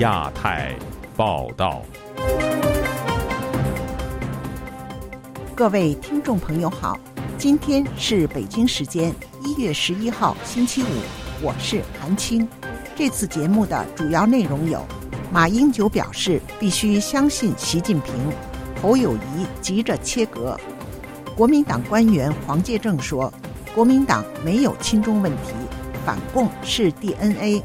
亚太报道。各位听众朋友好，今天是北京时间一月十一号星期五，我是韩青。这次节目的主要内容有：马英九表示必须相信习近平，侯友谊急着切割；国民党官员黄介正说，国民党没有亲中问题，反共是 DNA；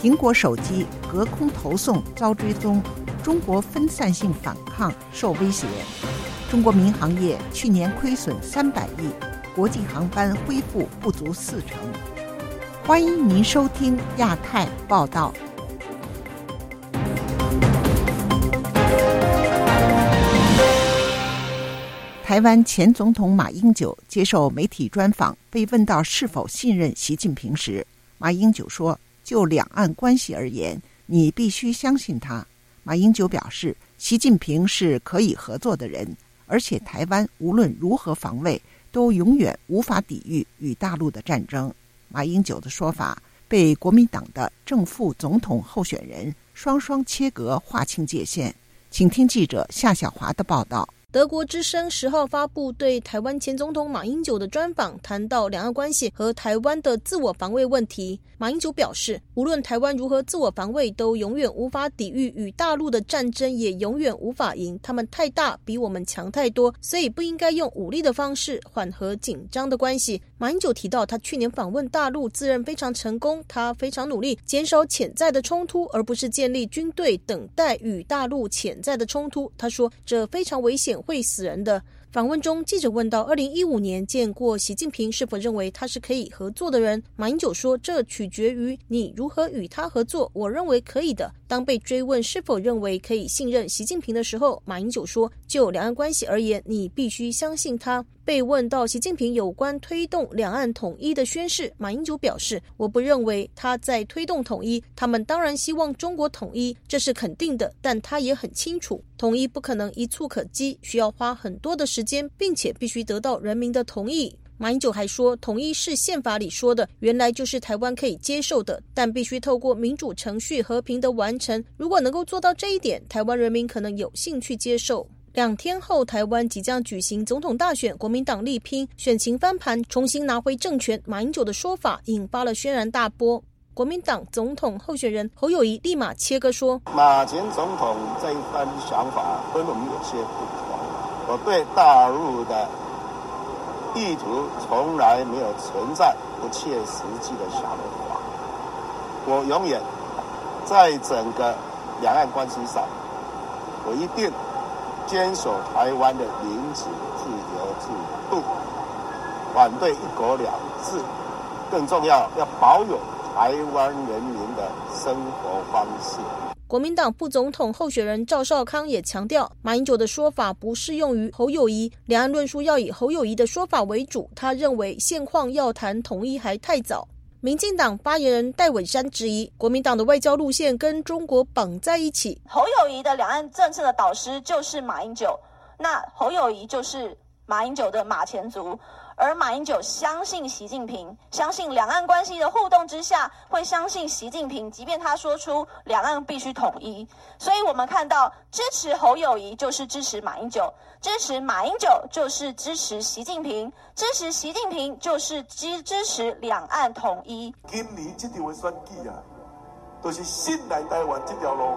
苹果手机隔空投送遭追踪，中国分散性反抗受威胁。中国民航业去年亏损三百亿，国际航班恢复不足四成。欢迎您收听亚太报道。台湾前总统马英九接受媒体专访，被问到是否信任习近平时，马英九说：“就两岸关系而言，你必须相信他。”马英九表示，习近平是可以合作的人。而且，台湾无论如何防卫，都永远无法抵御与大陆的战争。马英九的说法被国民党的正副总统候选人双双切割，划清界限。请听记者夏小华的报道。德国之声十号发布对台湾前总统马英九的专访，谈到两岸关系和台湾的自我防卫问题。马英九表示，无论台湾如何自我防卫，都永远无法抵御与大陆的战争，也永远无法赢。他们太大，比我们强太多，所以不应该用武力的方式缓和紧张的关系。马英九提到，他去年访问大陆，自认非常成功，他非常努力减少潜在的冲突，而不是建立军队等待与大陆潜在的冲突。他说，这非常危险。会死人的。访问中，记者问到：二零一五年见过习近平，是否认为他是可以合作的人？马英九说：“这取决于你如何与他合作。我认为可以的。”当被追问是否认为可以信任习近平的时候，马英九说：“就两岸关系而言，你必须相信他。”被问到习近平有关推动两岸统一的宣誓，马英九表示：“我不认为他在推动统一。他们当然希望中国统一，这是肯定的。但他也很清楚，统一不可能一蹴可及，需要花很多的时间，并且必须得到人民的同意。”马英九还说：“统一是宪法里说的，原来就是台湾可以接受的，但必须透过民主程序和平的完成。如果能够做到这一点，台湾人民可能有兴趣接受。”两天后，台湾即将举行总统大选，国民党力拼选情翻盘，重新拿回政权。马英九的说法引发了轩然大波。国民党总统候选人侯友谊立马切割说：“马前总统这一番想法跟我们有些不同。我对大陆的意图从来没有存在不切实际的想法。我永远在整个两岸关系上，我一定。”坚守台湾的民主自由制度，反对一国两制，更重要要保有台湾人民的生活方式。国民党副总统候选人赵少康也强调，马英九的说法不适用于侯友谊，两岸论述要以侯友谊的说法为主。他认为现况要谈统一还太早。民进党发言人戴伟山质疑，国民党的外交路线跟中国绑在一起。侯友谊的两岸政策的导师就是马英九，那侯友谊就是马英九的马前卒。而马英九相信习近平，相信两岸关系的互动之下，会相信习近平，即便他说出两岸必须统一。所以我们看到，支持侯友谊就是支持马英九，支持马英九就是支持习近平，支持习近平就是支支持两岸统一。今年这条的选举啊，都是信赖台湾这条路，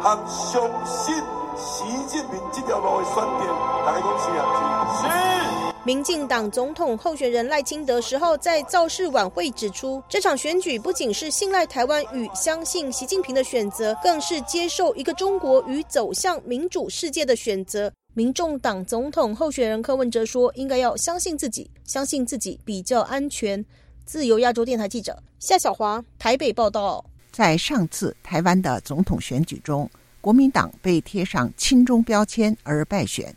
和相信习近平这条路的选择，大家讲是啊，是。民进党总统候选人赖清德十号在造势晚会指出，这场选举不仅是信赖台湾与相信习近平的选择，更是接受一个中国与走向民主世界的选择。民众党总统候选人柯文哲说：“应该要相信自己，相信自己比较安全。”自由亚洲电台记者夏小华台北报道。在上次台湾的总统选举中，国民党被贴上亲中标签而败选。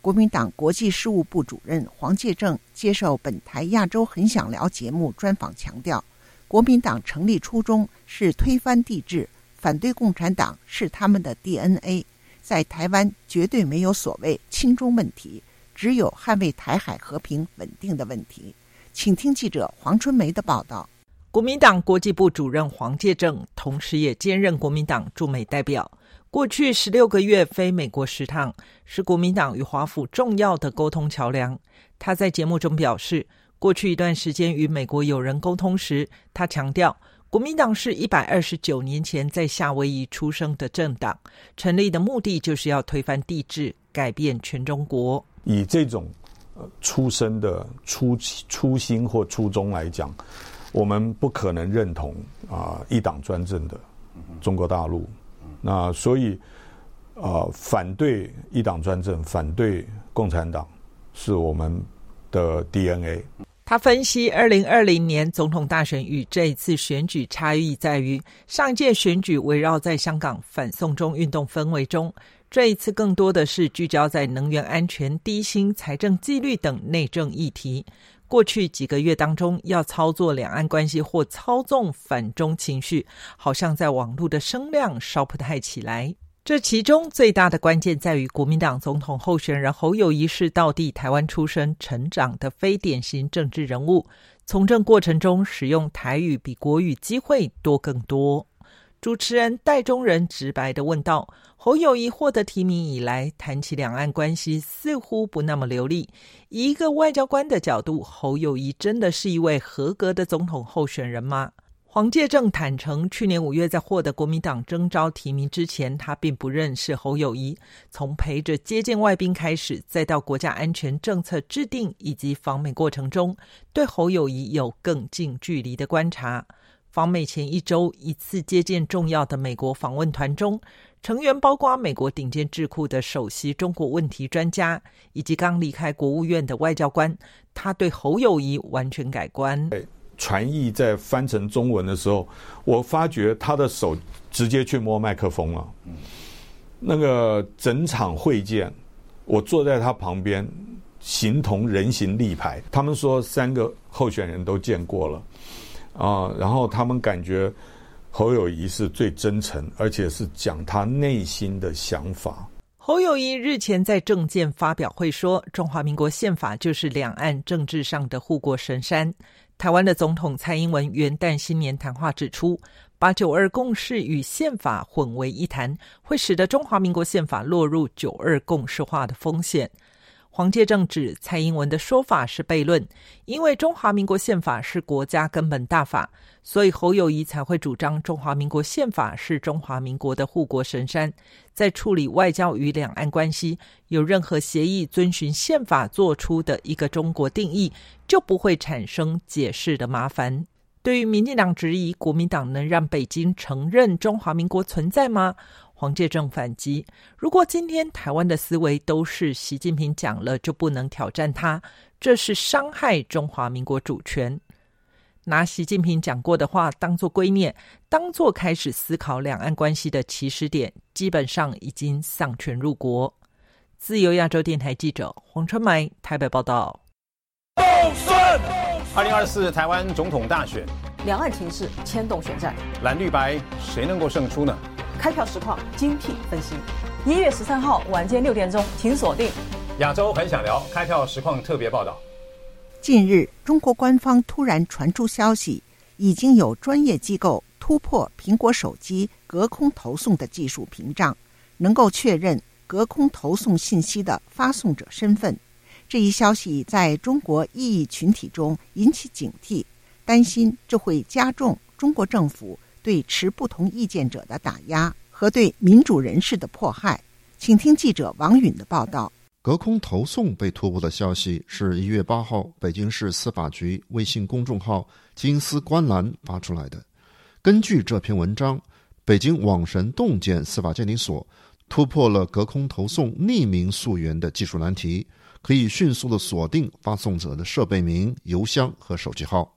国民党国际事务部主任黄介正接受本台《亚洲很想聊》节目专访，强调，国民党成立初衷是推翻帝制，反对共产党是他们的 DNA，在台湾绝对没有所谓亲中问题，只有捍卫台海和平稳定的问题。请听记者黄春梅的报道。国民党国际部主任黄介正，同时也兼任国民党驻美代表。过去十六个月飞美国十趟，是国民党与华府重要的沟通桥梁。他在节目中表示，过去一段时间与美国友人沟通时，他强调，国民党是一百二十九年前在夏威夷出生的政党，成立的目的就是要推翻帝制，改变全中国。以这种呃出生的初初心或初衷来讲，我们不可能认同啊一党专政的中国大陆。那所以，呃，反对一党专政，反对共产党，是我们的 DNA。他分析，二零二零年总统大选与这一次选举差异在于，上届选举围绕在香港反送中运动氛围中，这一次更多的是聚焦在能源安全、低薪、财政纪律等内政议题。过去几个月当中，要操作两岸关系或操纵反中情绪，好像在网络的声量稍不太起来。这其中最大的关键在于，国民党总统候选人侯友谊是到地台湾出生、成长的非典型政治人物，从政过程中使用台语比国语机会多更多。主持人戴中仁直白的问道：“侯友谊获得提名以来，谈起两岸关系似乎不那么流利。以一个外交官的角度，侯友谊真的是一位合格的总统候选人吗？”黄介正坦诚，去年五月在获得国民党征召提名之前，他并不认识侯友谊。从陪着接见外宾开始，再到国家安全政策制定以及访美过程中，对侯友谊有更近距离的观察。访美前一周，一次接见重要的美国访问团中，成员包括美国顶尖智库的首席中国问题专家，以及刚离开国务院的外交官。他对侯友谊完全改观。传译在翻成中文的时候，我发觉他的手直接去摸麦克风了。那个整场会见，我坐在他旁边，形同人形立牌。他们说三个候选人都见过了。啊，然后他们感觉侯友谊是最真诚，而且是讲他内心的想法。侯友谊日前在政见发表会说：“中华民国宪法就是两岸政治上的护国神山。”台湾的总统蔡英文元旦新年谈话指出，把九二共识与宪法混为一谈，会使得中华民国宪法落入九二共识化的风险。黄介正指蔡英文的说法是悖论，因为中华民国宪法是国家根本大法，所以侯友谊才会主张中华民国宪法是中华民国的护国神山。在处理外交与两岸关系，有任何协议遵循宪法做出的一个中国定义，就不会产生解释的麻烦。对于民进党质疑国民党能让北京承认中华民国存在吗？黄介正反击：如果今天台湾的思维都是习近平讲了就不能挑战他，这是伤害中华民国主权。拿习近平讲过的话当做圭臬，当做开始思考两岸关系的起始点，基本上已经丧权入国。自由亚洲电台记者黄春梅台北报道。二零二四台湾总统大选，两岸情势牵动选战，蓝绿白谁能够胜出呢？开票实况精辟分析。一月十三号晚间六点钟，请锁定亚洲很想聊开票实况特别报道。近日，中国官方突然传出消息，已经有专业机构突破苹果手机隔空投送的技术屏障，能够确认隔空投送信息的发送者身份。这一消息在中国异议群体中引起警惕，担心这会加重中国政府。对持不同意见者的打压和对民主人士的迫害，请听记者王允的报道。隔空投送被突破的消息是一月八号北京市司法局微信公众号“金丝观澜”发出来的。根据这篇文章，北京网神洞见司法鉴定所突破了隔空投送匿名溯源的技术难题，可以迅速的锁定发送者的设备名、邮箱和手机号。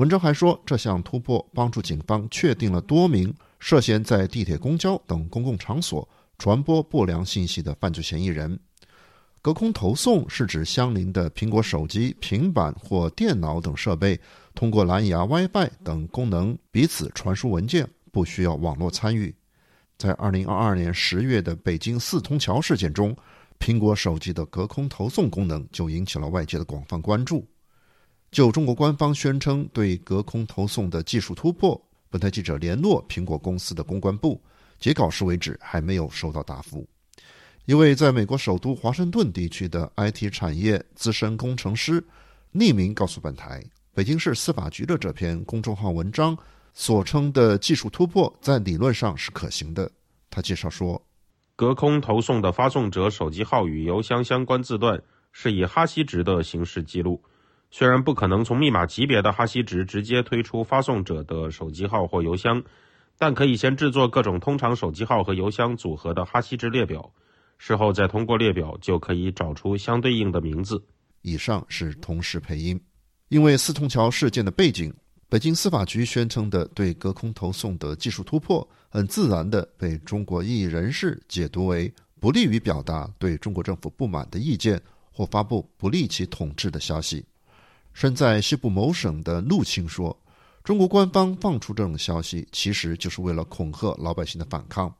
文章还说，这项突破帮助警方确定了多名涉嫌在地铁、公交等公共场所传播不良信息的犯罪嫌疑人。隔空投送是指相邻的苹果手机、平板或电脑等设备，通过蓝牙、WiFi 等功能彼此传输文件，不需要网络参与。在二零二二年十月的北京四通桥事件中，苹果手机的隔空投送功能就引起了外界的广泛关注。就中国官方宣称对隔空投送的技术突破，本台记者联络苹果公司的公关部，截稿时为止还没有收到答复。一位在美国首都华盛顿地区的 IT 产业资深工程师匿名告诉本台，北京市司法局的这篇公众号文章所称的技术突破，在理论上是可行的。他介绍说，隔空投送的发送者手机号与邮箱相关字段是以哈希值的形式记录。虽然不可能从密码级别的哈希值直接推出发送者的手机号或邮箱，但可以先制作各种通常手机号和邮箱组合的哈希值列表，事后再通过列表就可以找出相对应的名字。以上是同时配音。因为四通桥事件的背景，北京司法局宣称的对隔空投送的技术突破，很自然的被中国异议人士解读为不利于表达对中国政府不满的意见或发布不利其统治的消息。身在西部某省的陆青说：“中国官方放出这种消息，其实就是为了恐吓老百姓的反抗，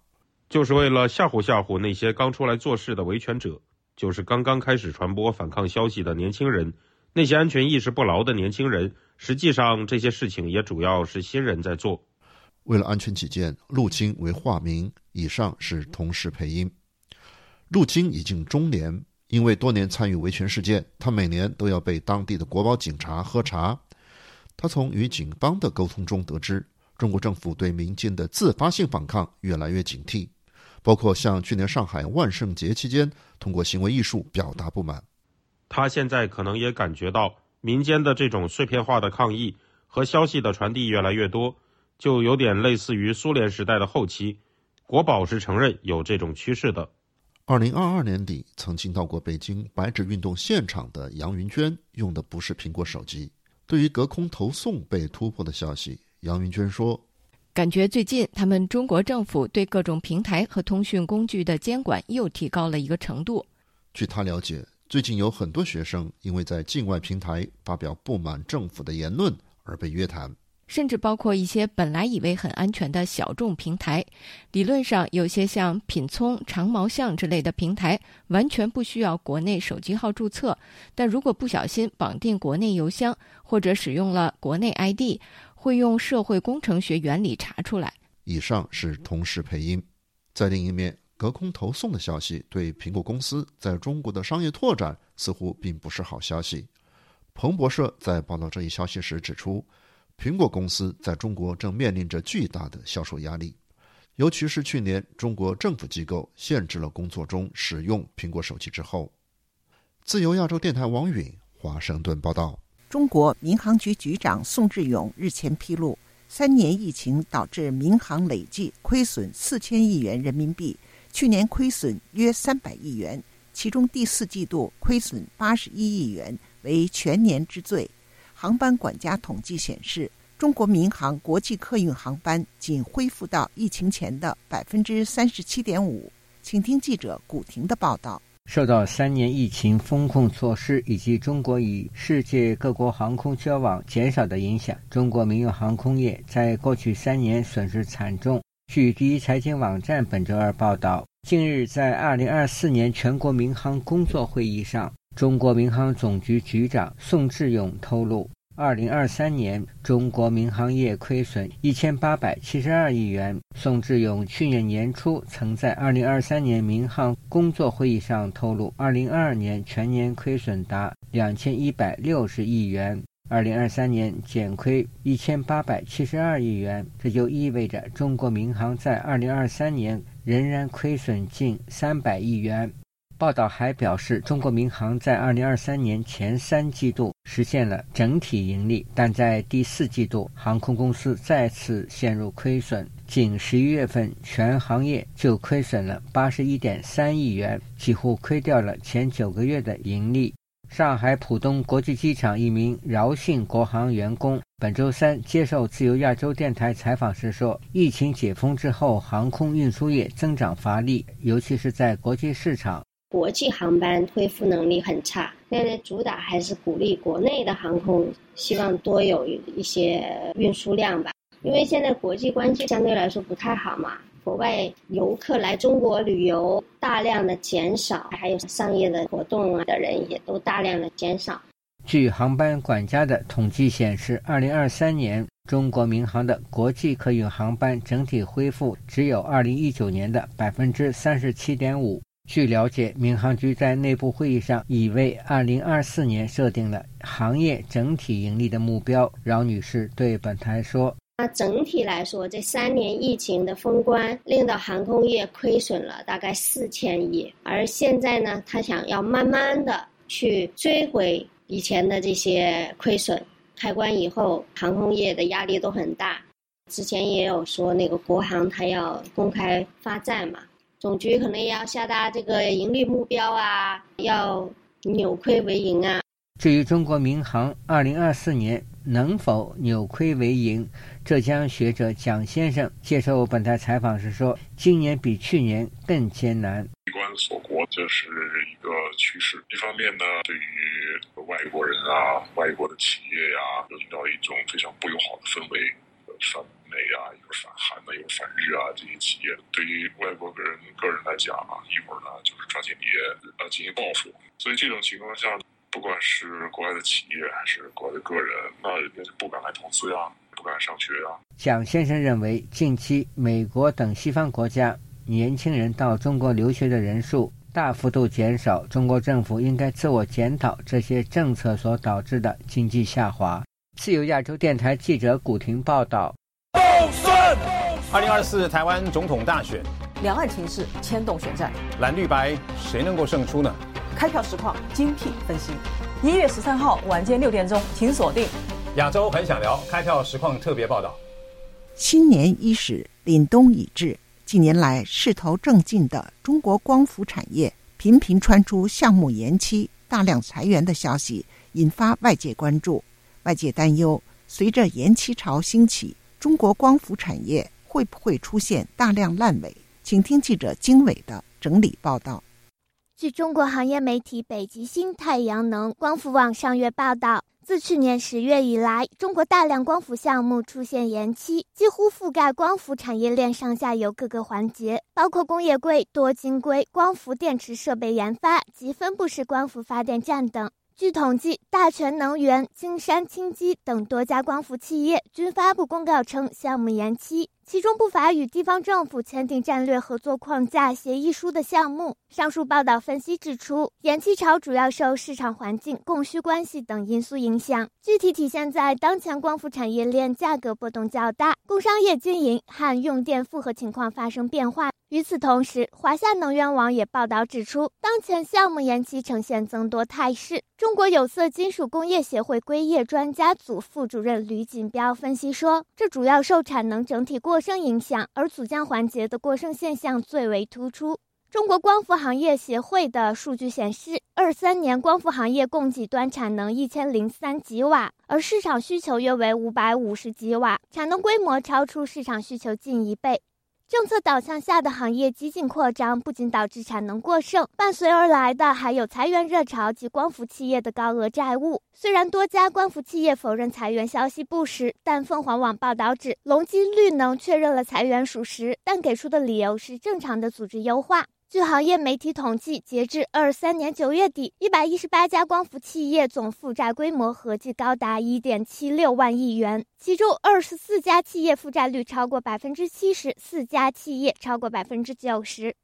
就是为了吓唬吓唬那些刚出来做事的维权者，就是刚刚开始传播反抗消息的年轻人，那些安全意识不牢的年轻人。实际上，这些事情也主要是新人在做。为了安全起见，陆青为化名。以上是同时配音。陆青已经中年。”因为多年参与维权事件，他每年都要被当地的国保警察喝茶。他从与警方的沟通中得知，中国政府对民间的自发性反抗越来越警惕，包括像去年上海万圣节期间通过行为艺术表达不满。他现在可能也感觉到民间的这种碎片化的抗议和消息的传递越来越多，就有点类似于苏联时代的后期。国宝是承认有这种趋势的。二零二二年底，曾经到过北京白纸运动现场的杨云娟用的不是苹果手机。对于隔空投送被突破的消息，杨云娟说：“感觉最近他们中国政府对各种平台和通讯工具的监管又提高了一个程度。”据他了解，最近有很多学生因为在境外平台发表不满政府的言论而被约谈。甚至包括一些本来以为很安全的小众平台，理论上有些像品聪、长毛象之类的平台，完全不需要国内手机号注册，但如果不小心绑定国内邮箱或者使用了国内 ID，会用社会工程学原理查出来。以上是同时配音。在另一面，隔空投送的消息对苹果公司在中国的商业拓展似乎并不是好消息。彭博社在报道这一消息时指出。苹果公司在中国正面临着巨大的销售压力，尤其是去年中国政府机构限制了工作中使用苹果手机之后。自由亚洲电台王允华盛顿报道：中国民航局局长宋志勇日前披露，三年疫情导致民航累计亏损四千亿元人民币，去年亏损约三百亿元，其中第四季度亏损八十一亿元，为全年之最。航班管家统计显示，中国民航国际客运航班仅恢复到疫情前的百分之三十七点五。请听记者古婷的报道。受到三年疫情风控措施以及中国与世界各国航空交往减少的影响，中国民用航空业在过去三年损失惨重。据第一财经网站本周二报道，近日在二零二四年全国民航工作会议上。中国民航总局局长宋志勇透露，二零二三年中国民航业亏损一千八百七十二亿元。宋志勇去年年初曾在二零二三年民航工作会议上透露，二零二二年全年亏损达两千一百六十亿元，二零二三年减亏一千八百七十二亿元。这就意味着中国民航在二零二三年仍然亏损近三百亿元。报道还表示，中国民航在二零二三年前三季度实现了整体盈利，但在第四季度，航空公司再次陷入亏损。仅十一月份，全行业就亏损了八十一点三亿元，几乎亏掉了前九个月的盈利。上海浦东国际机场一名饶姓国航员工本周三接受自由亚洲电台采访时说：“疫情解封之后，航空运输业增长乏力，尤其是在国际市场。”国际航班恢复能力很差，现在主打还是鼓励国内的航空，希望多有一些运输量吧。因为现在国际关系相对来说不太好嘛，国外游客来中国旅游大量的减少，还有商业的活动啊的人也都大量的减少。据航班管家的统计显示，二零二三年中国民航的国际客运航班整体恢复只有二零一九年的百分之三十七点五。据了解，民航局在内部会议上已为二零二四年设定了行业整体盈利的目标。饶女士对本台说：“那整体来说，这三年疫情的封关令到航空业亏损了大概四千亿，而现在呢，他想要慢慢的去追回。”以前的这些亏损，开关以后，航空业的压力都很大。之前也有说，那个国航它要公开发债嘛，总局可能也要下达这个盈利目标啊，要扭亏为盈啊。至于中国民航二零二四年能否扭亏为盈，浙江学者蒋先生接受本台采访时说：“今年比去年更艰难。”闭关锁国，这是一个趋势。一方面呢，对于外国人啊，外国的企业呀，啊，营造一种非常不友好的氛围，反美啊，有反韩的，有反日啊，这些企业对于外国个人个人来讲啊，一会儿呢就是抓紧也呃进行报复。所以这种情况下，不管是国外的企业还是国外的个人，那人家就不敢来投资呀，不敢上学呀。蒋先生认为，近期美国等西方国家。年轻人到中国留学的人数大幅度减少，中国政府应该自我检讨这些政策所导致的经济下滑。自由亚洲电台记者古婷报道。二零二四台湾总统大选，两岸情势牵动选战，蓝绿白谁能够胜出呢？开票实况精辟分析。一月十三号晚间六点钟，请锁定亚洲很想聊开票实况特别报道。新年伊始，凛冬已至。近年来势头正劲的中国光伏产业频频传出项目延期、大量裁员的消息，引发外界关注。外界担忧，随着延期潮兴起，中国光伏产业会不会出现大量烂尾？请听记者经纬的整理报道。据中国行业媒体北极星太阳能光伏网上月报道。自去年十月以来，中国大量光伏项目出现延期，几乎覆盖光伏产业链上下游各个环节，包括工业硅、多晶硅、光伏电池设备研发及分布式光伏发电站等。据统计，大全能源、金山清机等多家光伏企业均发布公告称项目延期。其中不乏与地方政府签订战略合作框架协议书的项目。上述报道分析指出，延期潮主要受市场环境、供需关系等因素影响，具体体现在当前光伏产业链价格波动较大，工商业经营和用电负荷情况发生变化。与此同时，华夏能源网也报道指出，当前项目延期呈现增多态势。中国有色金属工业协会硅业专家组副主任吕锦标分析说，这主要受产能整体过剩影响，而组件环节的过剩现象最为突出。中国光伏行业协会的数据显示，二三年光伏行业供给端产能一千零三吉瓦，而市场需求约为五百五十吉瓦，产能规模超出市场需求近一倍。政策导向下的行业激进扩张，不仅导致产能过剩，伴随而来的还有裁员热潮及光伏企业的高额债务。虽然多家光伏企业否认裁员消息不实，但凤凰网报道指，隆基绿能确认了裁员属实，但给出的理由是正常的组织优化。据行业媒体统计，截至二三年九月底，一百一十八家光伏企业总负债规模合计高达一点七六万亿元，其中二十四家企业负债率超过百分之七十，四家企业超过百分之九十。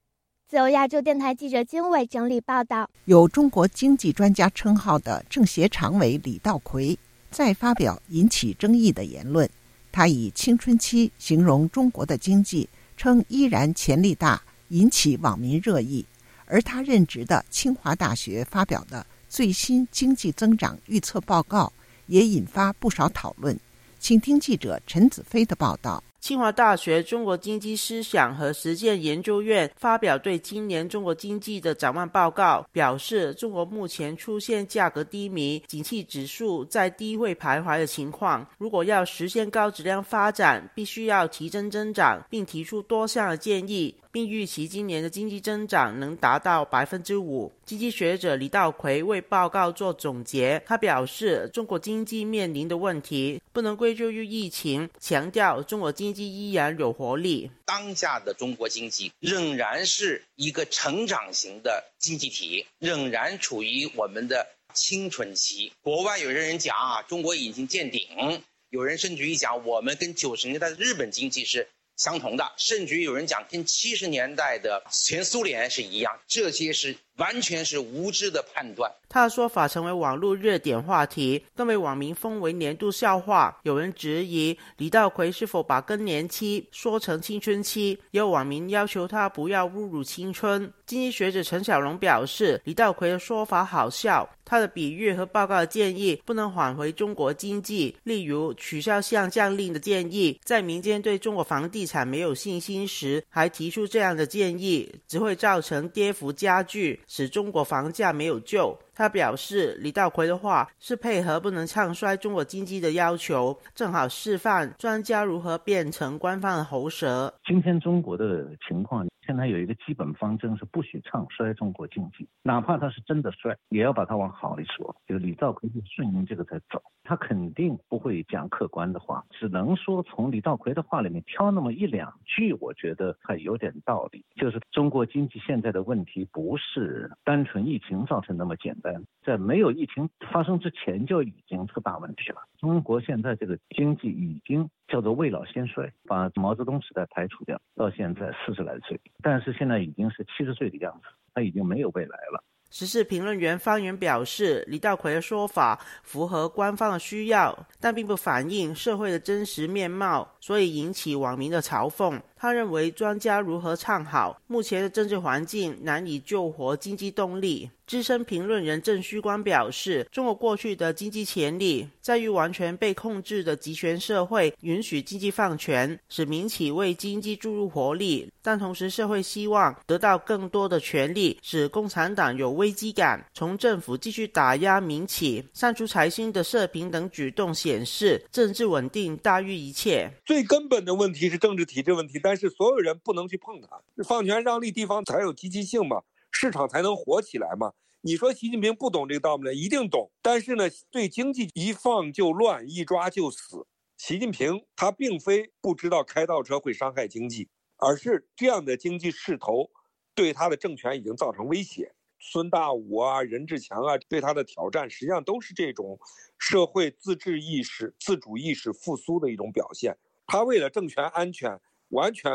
自由亚洲电台记者金伟整理报道。有中国经济专家称号的政协常委李道奎再发表引起争议的言论，他以青春期形容中国的经济，称依然潜力大。引起网民热议，而他任职的清华大学发表的最新经济增长预测报告也引发不少讨论。请听记者陈子飞的报道。清华大学中国经济思想和实践研究院发表对今年中国经济的展望报告，表示中国目前出现价格低迷、景气指数在低位徘徊的情况。如果要实现高质量发展，必须要提升增长，并提出多项的建议。并预期今年的经济增长能达到百分之五。经济学者李道奎为报告做总结，他表示，中国经济面临的问题不能归咎于疫情，强调中国经济依然有活力。当下的中国经济仍然是一个成长型的经济体，仍然处于我们的。青春期。国外有些人讲啊，中国已经见顶，有人甚至于讲我们跟九十年代的日本经济是。相同的，甚至于有人讲跟七十年代的前苏联是一样，这些是完全是无知的判断。他的说法成为网络热点话题，更被网民封为年度笑话。有人质疑李道奎是否把更年期说成青春期，也有网民要求他不要侮辱青春。经济学者陈小龙表示，李道奎的说法好笑，他的比喻和报告建议不能挽回中国经济。例如，取消降降令的建议，在民间对中国房地产没有信心时，还提出这样的建议，只会造成跌幅加剧，使中国房价没有救。他表示，李道葵的话是配合不能唱衰中国经济的要求，正好示范专家如何变成官方的喉舌。今天中国的情况。现在有一个基本方针是不许唱衰中国经济，哪怕他是真的衰，也要把它往好里说。就是李兆奎就顺应这个在走，他肯定不会讲客观的话，只能说从李兆奎的话里面挑那么一两句，我觉得还有点道理。就是中国经济现在的问题不是单纯疫情造成那么简单，在没有疫情发生之前就已经是大问题了。中国现在这个经济已经叫做未老先衰，把毛泽东时代排除掉，到现在四十来岁。但是现在已经是七十岁的样子，他已经没有未来了。时事评论员方源表示，李道奎的说法符合官方的需要，但并不反映社会的真实面貌，所以引起网民的嘲讽。他认为，专家如何唱好，目前的政治环境难以救活经济动力。资深评论人郑虚光表示，中国过去的经济潜力在于完全被控制的集权社会允许经济放权，使民企为经济注入活力，但同时社会希望得到更多的权利，使共产党有危机感。从政府继续打压民企、删除财新的社评等举动显示，政治稳定大于一切。最根本的问题是政治体制问题，但是所有人不能去碰它，放权让利，地方才有积极性嘛。市场才能活起来嘛？你说习近平不懂这个道理，一定懂。但是呢，对经济一放就乱，一抓就死。习近平他并非不知道开倒车会伤害经济，而是这样的经济势头对他的政权已经造成威胁。孙大武啊，任志强啊，对他的挑战实际上都是这种社会自治意识、自主意识复苏的一种表现。他为了政权安全，完全。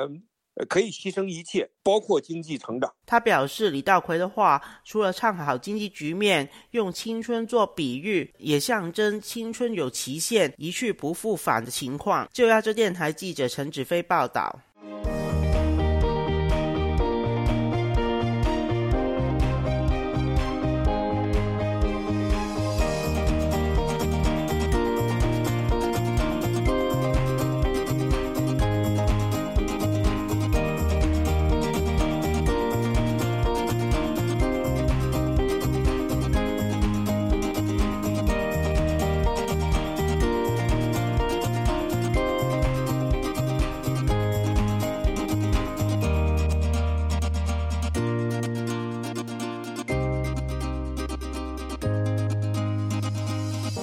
可以牺牲一切，包括经济成长。他表示，李道奎的话除了唱好经济局面，用青春做比喻，也象征青春有期限、一去不复返的情况。就亚洲电台记者陈子飞报道。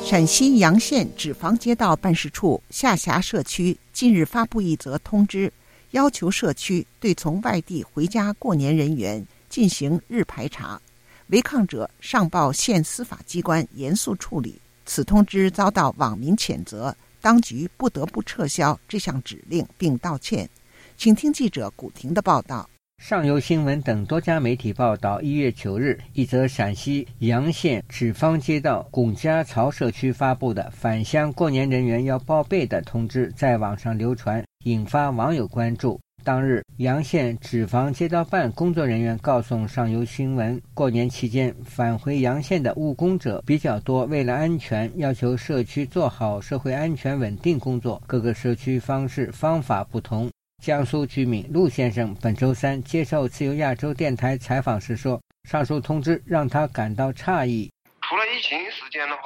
陕西洋县纸坊街道办事处下辖社区近日发布一则通知，要求社区对从外地回家过年人员进行日排查，违抗者上报县司法机关严肃处理。此通知遭到网民谴责，当局不得不撤销这项指令并道歉。请听记者古婷的报道。上游新闻等多家媒体报道，一月九日，一则陕西洋县纸坊街道龚家槽社区发布的返乡过年人员要报备的通知在网上流传，引发网友关注。当日，洋县纸坊街道办工作人员告诉上游新闻，过年期间返回洋县的务工者比较多，为了安全，要求社区做好社会安全稳定工作。各个社区方式方法不同。江苏居民陆先生本周三接受自由亚洲电台采访时说：“上述通知让他感到诧异。除了疫情时间的话，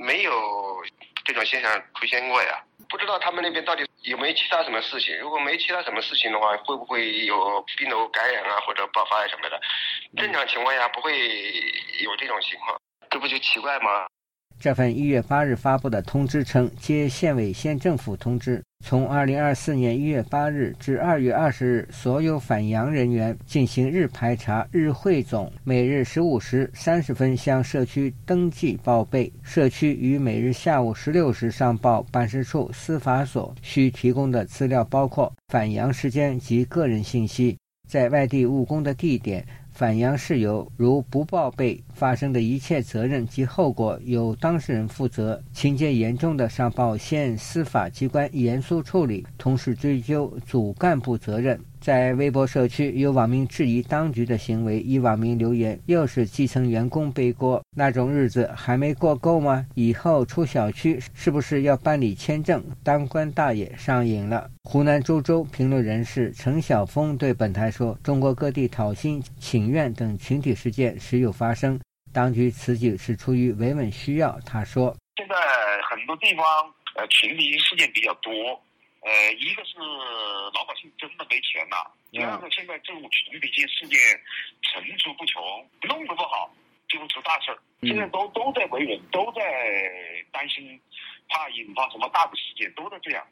没有这种现象出现过呀。不知道他们那边到底有没有其他什么事情？如果没其他什么事情的话，会不会有病毒感染啊，或者爆发什么的？正常情况下不会有这种情况，这不就奇怪吗？”这份一月八日发布的通知称，接县委县政府通知。从二零二四年一月八日至二月二十日，所有返洋人员进行日排查、日汇总，每日十五时三十分向社区登记报备。社区于每日下午十六时上报办事处、司法所。需提供的资料包括返洋时间及个人信息，在外地务工的地点。返洋事由如不报备，发生的一切责任及后果由当事人负责；情节严重的，上报县司法机关严肃处理，同时追究主干部责任。在微博社区，有网民质疑当局的行为，一网民留言：“又是基层员工背锅，那种日子还没过够吗？以后出小区是不是要办理签证？当官大爷上瘾了。”湖南株洲评论人士陈晓峰对本台说：“中国各地讨薪、请愿等群体事件时有发生，当局此举是出于维稳需要。”他说：“现在很多地方呃群体事件比较多。”呃，一个是老百姓真的没钱了，第二个现在这种群体性事件层出不穷，弄得不好就会出大事儿。现在都都在维稳，都在担心，怕引发什么大的事件，都在这样。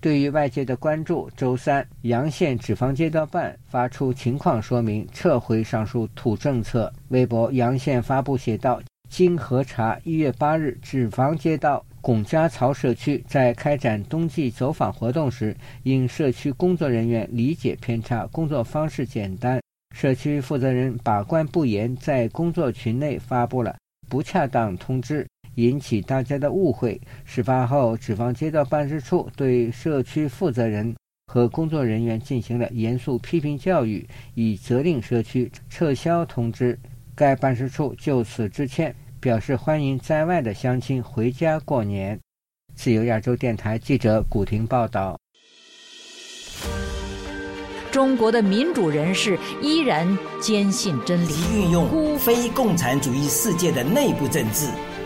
对于外界的关注，周三阳县脂肪街道办发出情况说明，撤回上述土政策。微博阳县发布写道：经核查，一月八日脂肪街道。龚家槽社区在开展冬季走访活动时，因社区工作人员理解偏差、工作方式简单，社区负责人把关不严，在工作群内发布了不恰当通知，引起大家的误会。事发后，脂肪街道办事处对社区负责人和工作人员进行了严肃批评教育，已责令社区撤销通知。该办事处就此致歉。表示欢迎在外的乡亲回家过年。自由亚洲电台记者古婷报道。中国的民主人士依然坚信真理，运用非共产主义世界的内部政治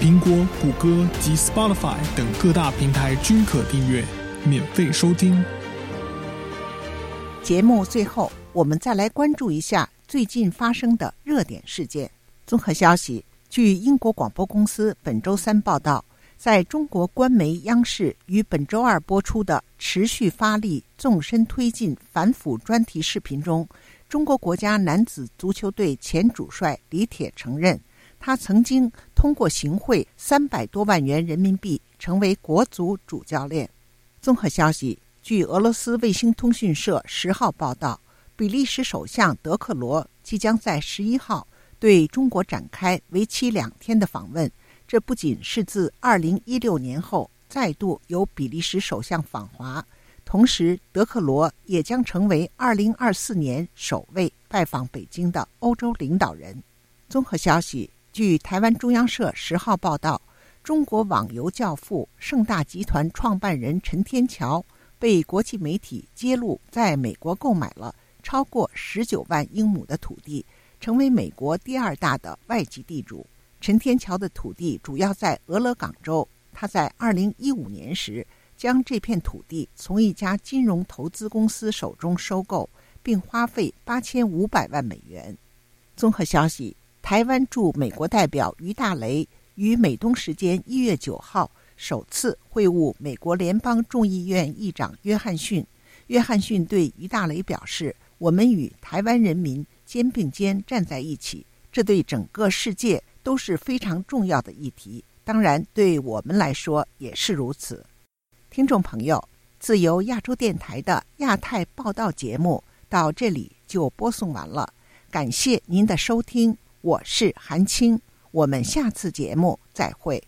苹果、谷歌及 Spotify 等各大平台均可订阅，免费收听。节目最后，我们再来关注一下最近发生的热点事件。综合消息。据英国广播公司本周三报道，在中国官媒央视于本周二播出的“持续发力，纵深推进反腐”专题视频中，中国国家男子足球队前主帅李铁承认，他曾经通过行贿三百多万元人民币成为国足主教练。综合消息，据俄罗斯卫星通讯社十号报道，比利时首相德克罗即将在十一号。对中国展开为期两天的访问，这不仅是自2016年后再度由比利时首相访华，同时德克罗也将成为2024年首位拜访北京的欧洲领导人。综合消息，据台湾中央社十号报道，中国网游教父盛大集团创办人陈天桥被国际媒体揭露在美国购买了超过19万英亩的土地。成为美国第二大的外籍地主，陈天桥的土地主要在俄勒冈州。他在2015年时将这片土地从一家金融投资公司手中收购，并花费8500万美元。综合消息，台湾驻美国代表于大雷于美东时间1月9号首次会晤美国联邦众议院议长约翰逊。约翰逊对于大雷表示：“我们与台湾人民。”肩并肩站在一起，这对整个世界都是非常重要的议题。当然，对我们来说也是如此。听众朋友，自由亚洲电台的亚太报道节目到这里就播送完了，感谢您的收听，我是韩青，我们下次节目再会。